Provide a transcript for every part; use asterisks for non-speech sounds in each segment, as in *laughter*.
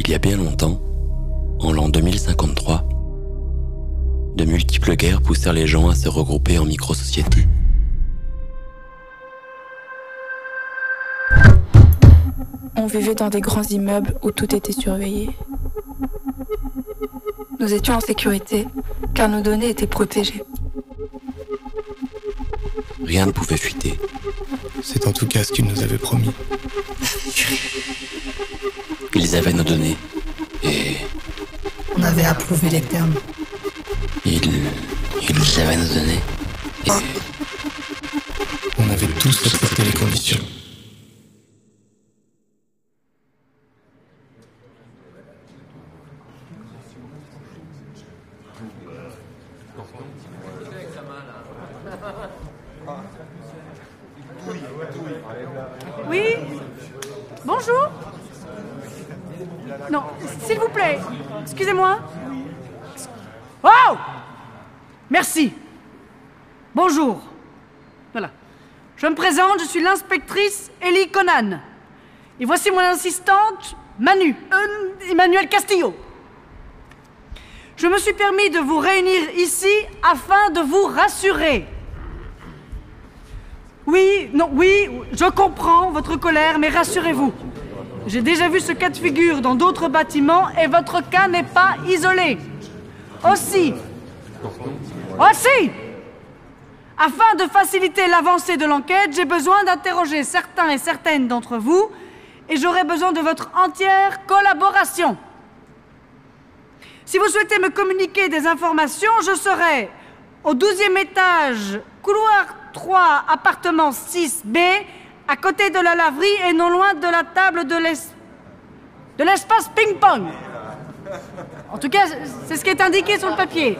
Il y a bien longtemps, en l'an 2053, de multiples guerres poussèrent les gens à se regrouper en micro-sociétés. On vivait dans des grands immeubles où tout était surveillé. Nous étions en sécurité car nos données étaient protégées. Rien ne pouvait fuiter. C'est en tout cas ce qu'ils nous avaient promis. *laughs* Ils avaient nos données. Et On avait approuvé les termes. ils... Ils avaient nos données. Et On avait tous accepté les conditions. Oui Bonjour Non, excusez-moi. Oh Merci. Bonjour. Voilà. Je me présente, je suis l'inspectrice Ellie Conan. Et voici mon assistante, Manu, euh, Emmanuel Castillo. Je me suis permis de vous réunir ici afin de vous rassurer. Oui, non, oui, je comprends votre colère, mais rassurez-vous. J'ai déjà vu ce cas de figure dans d'autres bâtiments et votre cas n'est pas isolé. Aussi, aussi, afin de faciliter l'avancée de l'enquête, j'ai besoin d'interroger certains et certaines d'entre vous et j'aurai besoin de votre entière collaboration. Si vous souhaitez me communiquer des informations, je serai au 12e étage, couloir 3, appartement 6B, à côté de la laverie et non loin de la table de l'es- de l'espace ping-pong. En tout cas, c'est ce qui est indiqué sur le papier.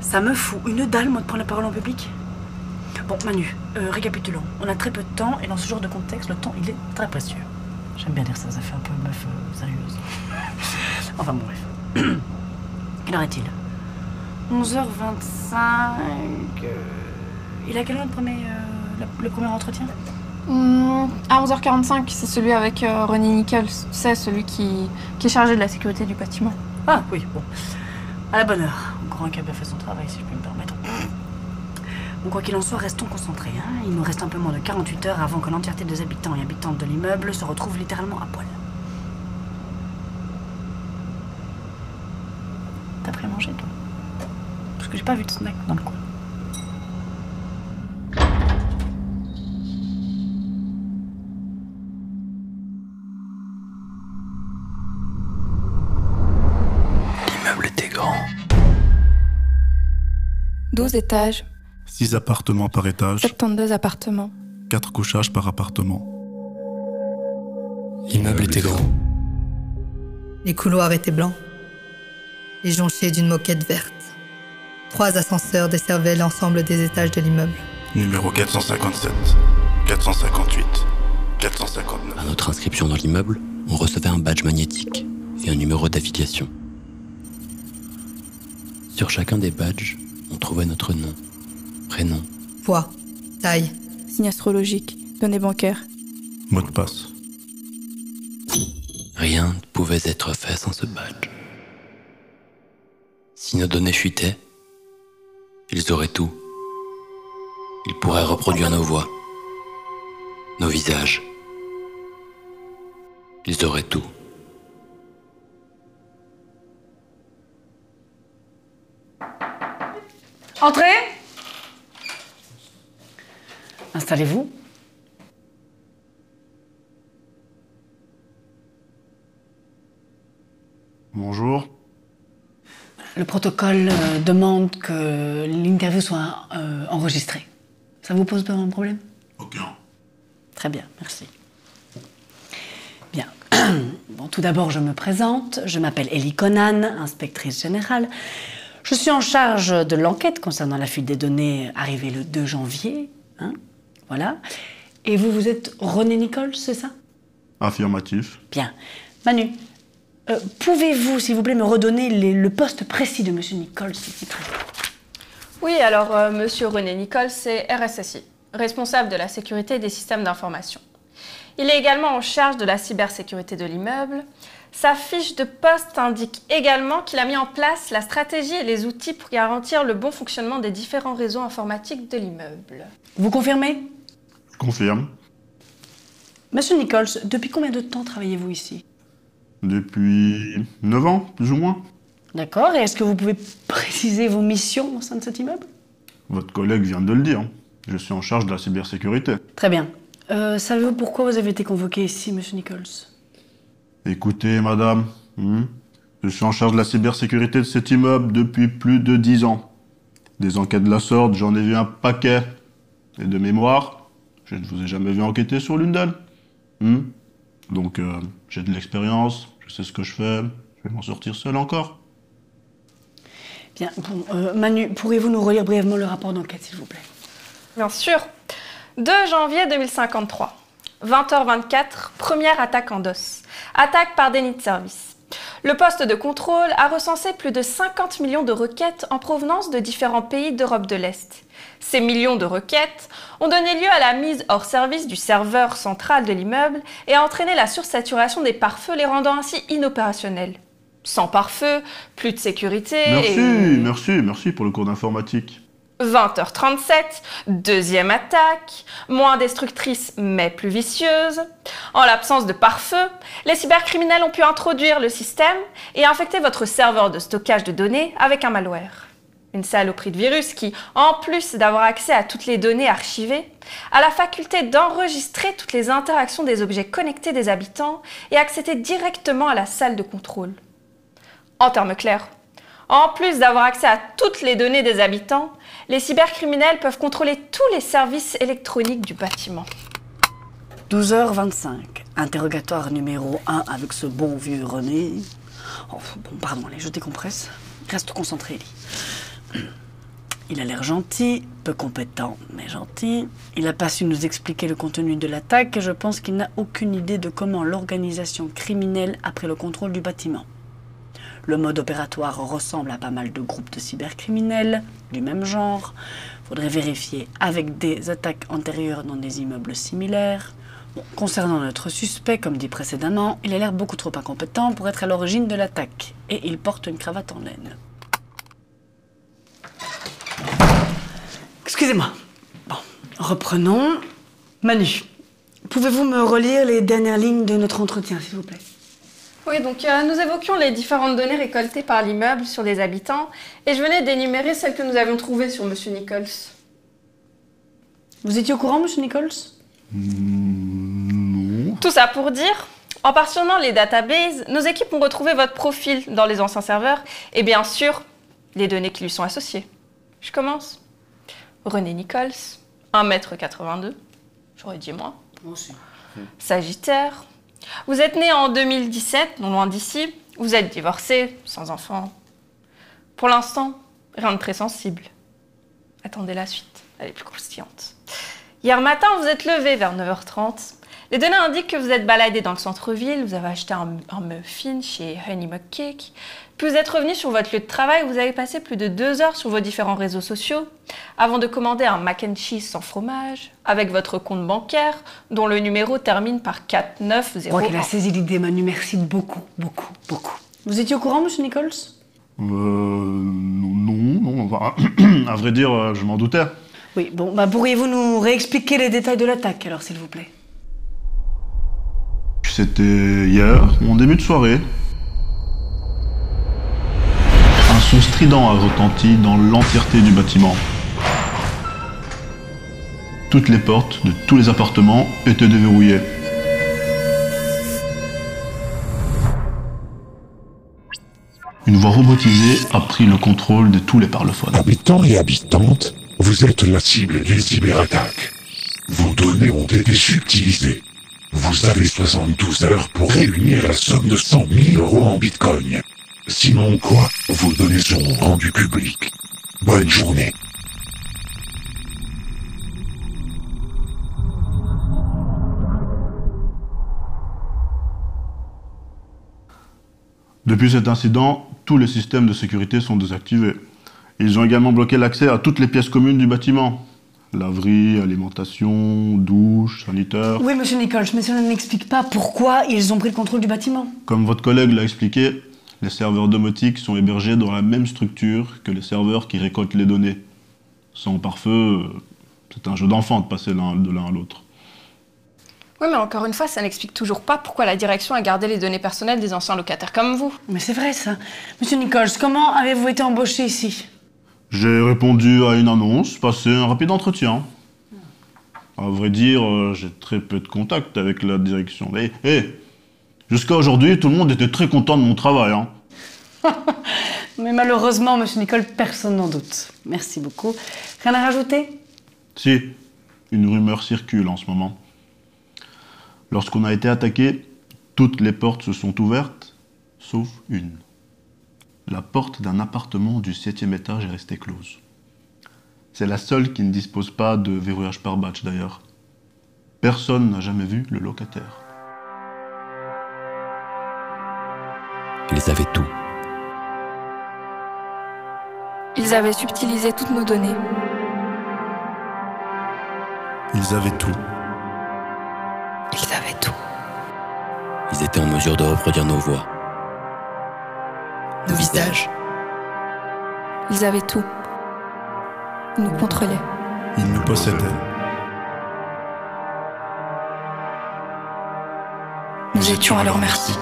Ça me fout une dalle, moi, de prendre la parole en public. Bon, Manu, euh, récapitulons. On a très peu de temps et dans ce genre de contexte, le temps, il est très précieux. J'aime bien dire ça, ça fait un peu meuf euh, sérieuse. *laughs* Enfin, bon, bref. *clears throat* Quelle heure est-il? 11h25. euh, Il a quelle heure le premier, euh, le premier entretien? Hmm, à 11h45, c'est celui avec euh, René Nichols. C'est celui qui, qui est chargé de la sécurité du bâtiment. Ah, oui, bon. À la bonne heure. Encore un qui a bien fait son travail, si je puis me permettre. Bon, quoi qu'il en soit, restons concentrés. hein. Il nous reste un peu moins de 48 heures avant que l'entièreté des habitants et habitantes de l'immeuble se retrouvent littéralement à poil. T'as pris à manger, toi? Parce que j'ai pas vu de snack dans le coin. l'immeuble était grand. 12 étages, 6 appartements par étage, 72 appartements. 4 couchages par appartement. L'immeuble était grand. Les couloirs étaient blancs. Les jonchés d'une moquette verte. Trois ascenseurs desservaient l'ensemble des étages de l'immeuble. Numéro 457, 458, 459. À notre inscription dans l'immeuble, on recevait un badge magnétique et un numéro d'affiliation. Sur chacun des badges, on trouvait notre nom, prénom, Poids, taille, Signe astrologique, données bancaires. Mot de passe. Rien ne pouvait être fait sans ce badge. Si nos données fuitaient, ils auraient tout. Ils pourraient reproduire nos voix, nos visages. Ils auraient tout. Entrez Installez-vous. Bonjour. Le protocole euh, demande que l'interview soit euh, enregistrée. Ça vous pose pas un problème? Aucun. Très bien, merci. Bien. *clears throat* Bon, tout d'abord, je me présente. Je m'appelle Ellie Conan, inspectrice générale. Je suis en charge de l'enquête concernant la fuite des données arrivée le 2 janvier. hein, voilà. Et vous, vous êtes René Nicole, c'est ça? Affirmatif. Bien. Manu, euh, pouvez-vous, s'il vous plaît, me redonner les- le poste précis de Monsieur Nicole, s'il vous plaît? Oui, alors euh, Monsieur René Nicole, c'est RSSI, responsable de la sécurité des systèmes d'information. Il est également en charge de la cybersécurité de l'immeuble. Sa fiche de poste indique également qu'il a mis en place la stratégie et les outils pour garantir le bon fonctionnement des différents réseaux informatiques de l'immeuble. Vous confirmez? Confirme. Monsieur Nichols, depuis combien de temps travaillez-vous ici? Depuis 9 ans, plus ou moins. D'accord, et est-ce que vous pouvez préciser vos missions au sein de cet immeuble? Votre collègue vient de le dire. Je suis en charge de la cybersécurité. Très bien. Euh, Savez-vous pourquoi vous avez été convoqué ici, monsieur Nichols? Écoutez, madame, hmm, je suis en charge de la cybersécurité de cet immeuble depuis plus de 10 ans. Des enquêtes de la sorte, j'en ai vu un paquet. Et de mémoire, je ne vous ai jamais vu enquêter sur l'une d'elles. Hmm? Donc, euh, j'ai de l'expérience, je sais ce que je fais, je vais m'en sortir seul encore. Bien, bon, euh, Manu, pourriez-vous nous relire brièvement le rapport d'enquête, s'il vous plaît? Bien sûr. 2 janvier 2053. 20h24, première attaque en DOS. Attaque par déni de service. Le poste de contrôle a recensé plus de 50 millions de requêtes en provenance de différents pays d'Europe de l'Est. Ces millions de requêtes ont donné lieu à la mise hors service du serveur central de l'immeuble et a entraîné la sursaturation des pare-feux, les rendant ainsi inopérationnels. Sans pare-feu, plus de sécurité Merci, et... merci, merci pour le cours d'informatique. 20h37, deuxième attaque, moins destructrice mais plus vicieuse. En l'absence de pare-feu, les cybercriminels ont pu introduire le système et infecter votre serveur de stockage de données avec un malware. Une saloperie de virus qui, en plus d'avoir accès à toutes les données archivées, a la faculté d'enregistrer toutes les interactions des objets connectés des habitants et accéder directement à la salle de contrôle. En termes clairs, en plus d'avoir accès à toutes les données des habitants, les cybercriminels peuvent contrôler tous les services électroniques du bâtiment. 12h25, interrogatoire numéro 1 avec ce bon vieux René. Oh, bon, pardon, allez, je décompresse. Reste concentré, Ellie. *clears throat* Il a l'air gentil, peu compétent, mais gentil. Il n'a pas su nous expliquer le contenu de l'attaque et je pense qu'il n'a aucune idée de comment l'organisation criminelle a pris le contrôle du bâtiment. Le mode opératoire ressemble à pas mal de groupes de cybercriminels du même genre. Faudrait vérifier avec des attaques antérieures dans des immeubles similaires. Concernant notre suspect, comme dit précédemment, il a l'air beaucoup trop incompétent pour être à l'origine de l'attaque. Et il porte une cravate en laine. Excusez-moi. Reprenons. Manu, pouvez-vous me relire les dernières lignes de notre entretien, s'il vous plaît? Oui, donc euh, nous évoquions les différentes données récoltées par l'immeuble sur les habitants et je venais d'énumérer celles que nous avions trouvées sur Monsieur Nichols. Vous étiez au courant, monsieur Nichols? Non. Tout ça pour dire, en partionnant les databases, nos équipes ont retrouvé votre profil dans les anciens serveurs et bien sûr les données qui lui sont associées. Je commence. René Nichols, 1m82, j'aurais dit moins. Moi aussi. Sagittaire. Vous êtes né en 2017, non loin d'ici. Vous êtes divorcé, sans enfant. Pour l'instant, rien de très sensible. Attendez la suite, elle est plus croustillante. Hier matin, vous êtes levé vers 9h30. Les données indiquent que vous êtes baladé dans le centre-ville, vous avez acheté un, un muffin chez Honey Mug Cake, puis vous êtes revenu sur votre lieu de travail où vous avez passé plus de deux heures sur vos différents réseaux sociaux avant de commander un mac and cheese sans fromage avec votre compte bancaire dont le numéro termine par 4901. Je crois qu'elle a saisi l'idée, Manu. Merci beaucoup, beaucoup, beaucoup. Vous étiez au courant, monsieur Nichols? Euh, non, non, enfin, *clears throat* à vrai dire, euh, je m'en doutais. Oui, bon, bah pourriez-vous nous réexpliquer les détails de l'attaque, alors, s'il vous plaît? C'était hier, en début de soirée. Un son strident a retenti dans l'entièreté du bâtiment. Toutes les portes de tous les appartements étaient déverrouillées. Une voix robotisée a pris le contrôle de tous les parlophones. Habitants et habitantes, vous êtes la cible d'une cyberattaque. Vos données ont été subtilisées. Vous avez 72 heures pour réunir la somme de 100 000 euros en bitcoin. Sinon quoi Vos données seront rendues publiques. Bonne journée. Depuis cet incident, tous les systèmes de sécurité sont désactivés. Ils ont également bloqué l'accès à toutes les pièces communes du bâtiment. Laverie, alimentation, douche, sanitaire. Oui, monsieur Nichols, mais cela n'explique pas pourquoi ils ont pris le contrôle du bâtiment. Comme votre collègue l'a expliqué, les serveurs domotiques sont hébergés dans la même structure que les serveurs qui récoltent les données. Sans pare-feu, c'est un jeu d'enfant de passer de l'un à l'autre. Oui, mais encore une fois, ça n'explique toujours pas pourquoi la direction a gardé les données personnelles des anciens locataires comme vous. Mais c'est vrai ça. Monsieur Nichols, comment avez-vous été embauché ici? J'ai répondu à une annonce, passé un rapide entretien. À vrai dire, euh, j'ai très peu de contact avec la direction. Mais, hé, jusqu'à aujourd'hui, tout le monde était très content de mon travail. Hein. *laughs* Mais malheureusement, monsieur Nichols, personne n'en doute. Merci beaucoup. Rien à rajouter? Si, une rumeur circule en ce moment. Lorsqu'on a été attaqué, toutes les portes se sont ouvertes, sauf une. La porte d'un appartement du septième étage est restée close. C'est la seule qui ne dispose pas de verrouillage par batch d'ailleurs. Personne n'a jamais vu le locataire. Ils avaient tout. Ils avaient subtilisé toutes nos données. Ils avaient tout. Ils avaient tout. Ils étaient en mesure de reproduire nos voix. Ils avaient tout. Ils nous contrôlaient. Ils nous possédaient. Nous étions à leur merci.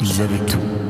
Ils avaient tout.